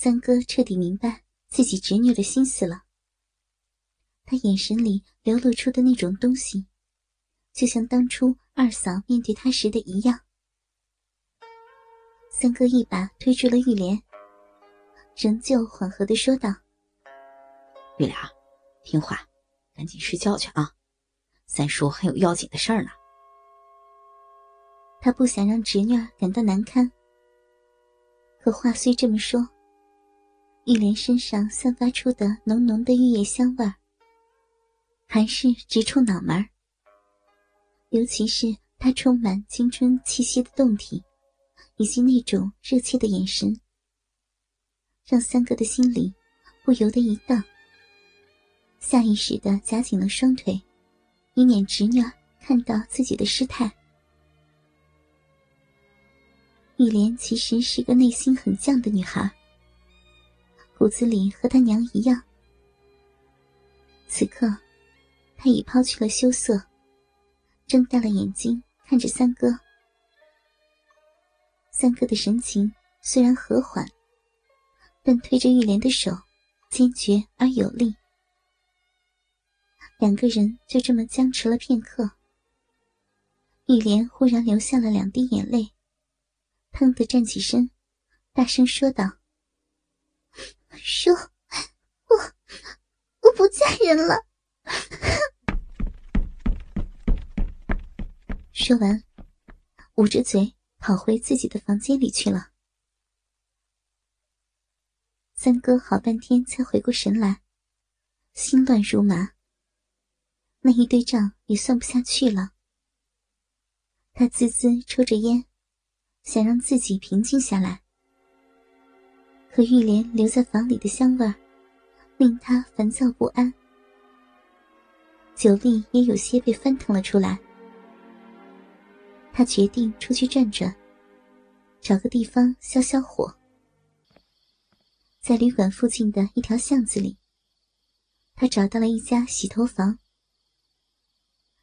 三哥彻底明白自己侄女的心思了。他眼神里流露出的那种东西，就像当初二嫂面对他时的一样。三哥一把推住了玉莲，仍旧缓和的说道：“玉莲，听话，赶紧睡觉去啊！三叔还有要紧的事儿呢。”他不想让侄女感到难堪，可话虽这么说，玉莲身上散发出的浓浓的玉叶香味儿。还是直冲脑门尤其是他充满青春气息的胴体，以及那种热切的眼神，让三哥的心里不由得一荡，下意识的夹紧了双腿，以免侄女看到自己的失态。玉莲其实是个内心很犟的女孩，骨子里和他娘一样。此刻。他已抛去了羞涩，睁大了眼睛看着三哥。三哥的神情虽然和缓，但推着玉莲的手坚决而有力。两个人就这么僵持了片刻。玉莲忽然流下了两滴眼泪，腾地站起身，大声说道：“叔，我我不嫁人了。”说完，捂着嘴跑回自己的房间里去了。三哥好半天才回过神来，心乱如麻。那一堆账也算不下去了。他滋滋抽着烟，想让自己平静下来。可玉莲留在房里的香味，令他烦躁不安。酒力也有些被翻腾了出来。他决定出去转转，找个地方消消火。在旅馆附近的一条巷子里，他找到了一家洗头房。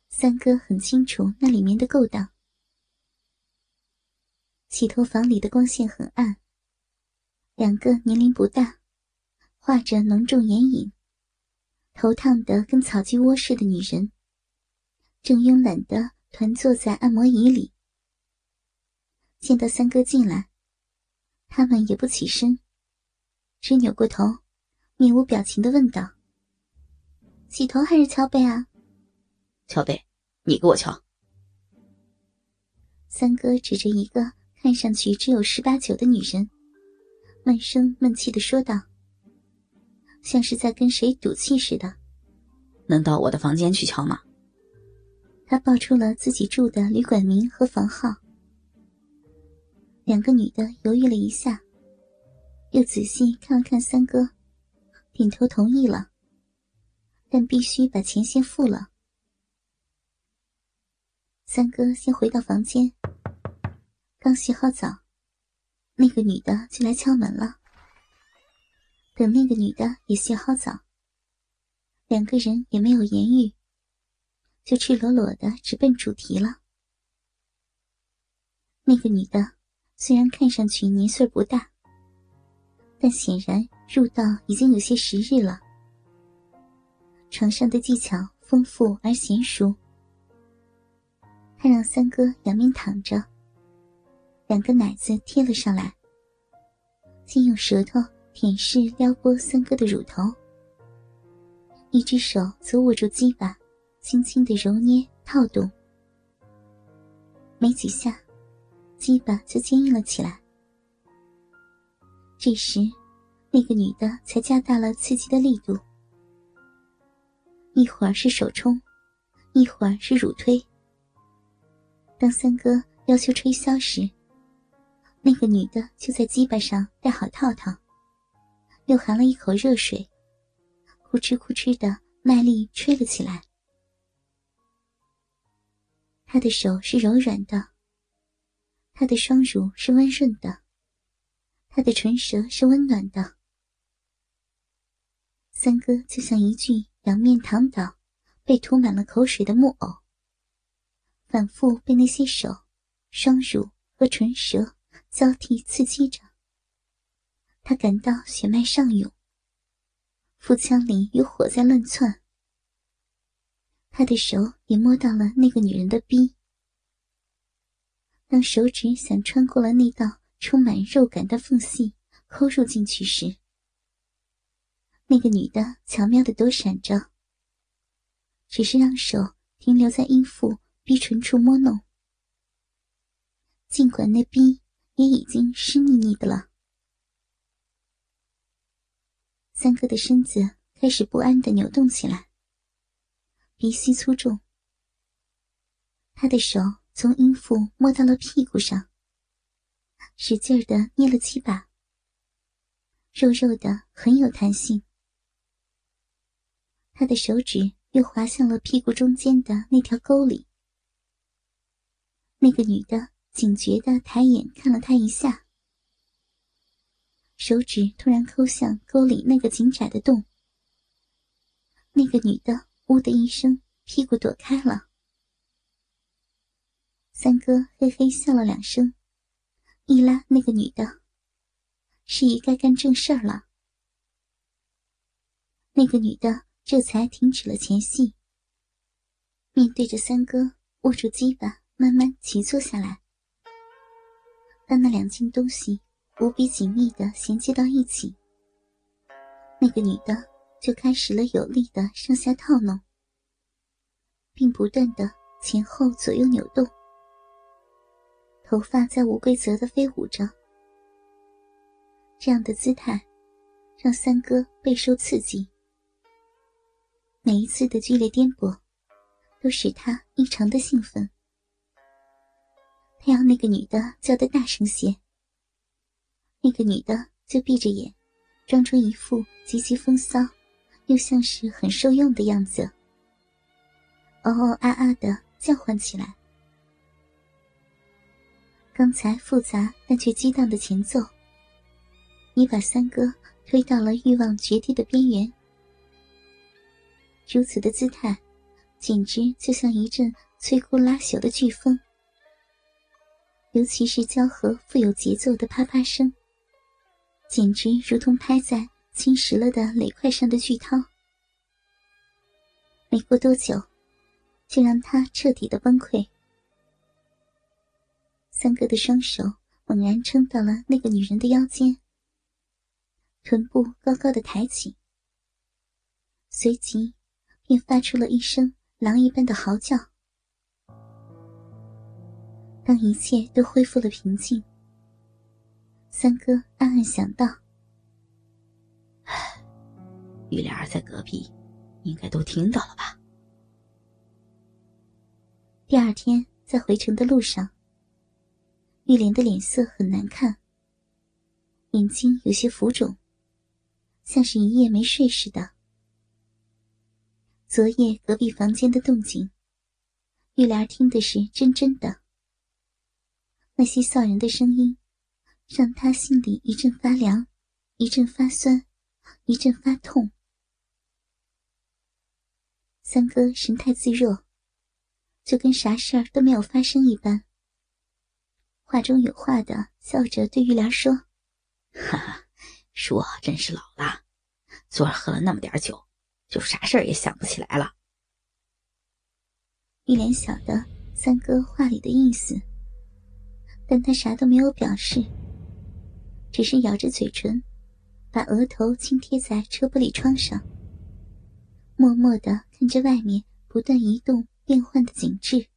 三哥很清楚那里面的勾当。洗头房里的光线很暗，两个年龄不大、画着浓重眼影、头烫得跟草鸡窝似的女人，正慵懒的。团坐在按摩椅里，见到三哥进来，他们也不起身，只扭过头，面无表情的问道：“洗头还是敲背啊？”“敲背，你给我敲。”三哥指着一个看上去只有十八九的女人，闷声闷气的说道，像是在跟谁赌气似的：“能到我的房间去敲吗？”他报出了自己住的旅馆名和房号。两个女的犹豫了一下，又仔细看了看三哥，点头同意了。但必须把钱先付了。三哥先回到房间，刚洗好澡，那个女的就来敲门了。等那个女的也洗好澡，两个人也没有言语。就赤裸裸的直奔主题了。那个女的虽然看上去年岁不大，但显然入道已经有些时日了。床上的技巧丰富而娴熟。她让三哥仰面躺着，两个奶子贴了上来，竟用舌头舔舐撩拨三哥的乳头，一只手则握住鸡巴。轻轻的揉捏套动，没几下，鸡巴就坚硬了起来。这时，那个女的才加大了刺激的力度，一会儿是手冲，一会儿是乳推。当三哥要求吹箫时，那个女的就在鸡巴上戴好套套，又含了一口热水，呼哧呼哧的卖力吹了起来。他的手是柔软的，他的双乳是温润的，他的唇舌是温暖的。三哥就像一具仰面躺倒、被涂满了口水的木偶，反复被那些手、双乳和唇舌交替刺激着。他感到血脉上涌，腹腔里有火在乱窜。他的手也摸到了那个女人的逼。当手指想穿过了那道充满肉感的缝隙，抠入进去时，那个女的巧妙的躲闪着，只是让手停留在阴腹逼唇处摸弄。尽管那逼也已经湿腻腻的了，三哥的身子开始不安的扭动起来，鼻息粗重，他的手。从阴腹摸到了屁股上，使劲的捏了几把，肉肉的很有弹性。他的手指又滑向了屁股中间的那条沟里。那个女的警觉的抬眼看了他一下，手指突然抠向沟里那个紧窄的洞。那个女的“呜”的一声，屁股躲开了。三哥嘿嘿笑了两声，一拉那个女的，示意该干正事儿了。那个女的这才停止了前戏，面对着三哥，握住鸡巴，慢慢骑坐下来。当那两件东西无比紧密的衔接到一起，那个女的就开始了有力的上下套弄，并不断的前后左右扭动。头发在无规则的飞舞着，这样的姿态让三哥备受刺激。每一次的剧烈颠簸，都使他异常的兴奋。他要那个女的叫得大声些，那个女的就闭着眼，装出一副极其风骚，又像是很受用的样子，嗷嗷啊啊的叫唤起来。刚才复杂但却激荡的前奏，你把三哥推到了欲望绝地的边缘。如此的姿态，简直就像一阵摧枯拉朽的飓风。尤其是交合富有节奏的啪啪声，简直如同拍在侵蚀了的垒块上的巨涛。没过多久，就让他彻底的崩溃。三哥的双手猛然撑到了那个女人的腰间，臀部高高的抬起，随即便发出了一声狼一般的嚎叫。当一切都恢复了平静，三哥暗暗想到：“玉莲儿在隔壁，应该都听到了吧？”第二天在回城的路上。玉莲的脸色很难看，眼睛有些浮肿，像是一夜没睡似的。昨夜隔壁房间的动静，玉莲听的是真真的。那些骚人的声音，让他心里一阵发凉，一阵发酸，一阵发痛。三哥神态自若，就跟啥事儿都没有发生一般。话中有话的笑着对玉莲说：“哈哈，叔真是老了，昨儿喝了那么点酒，就啥事儿也想不起来了。”玉莲晓得三哥话里的意思，但他啥都没有表示，只是咬着嘴唇，把额头轻贴在车玻璃窗上，默默的看着外面不断移动变换的景致。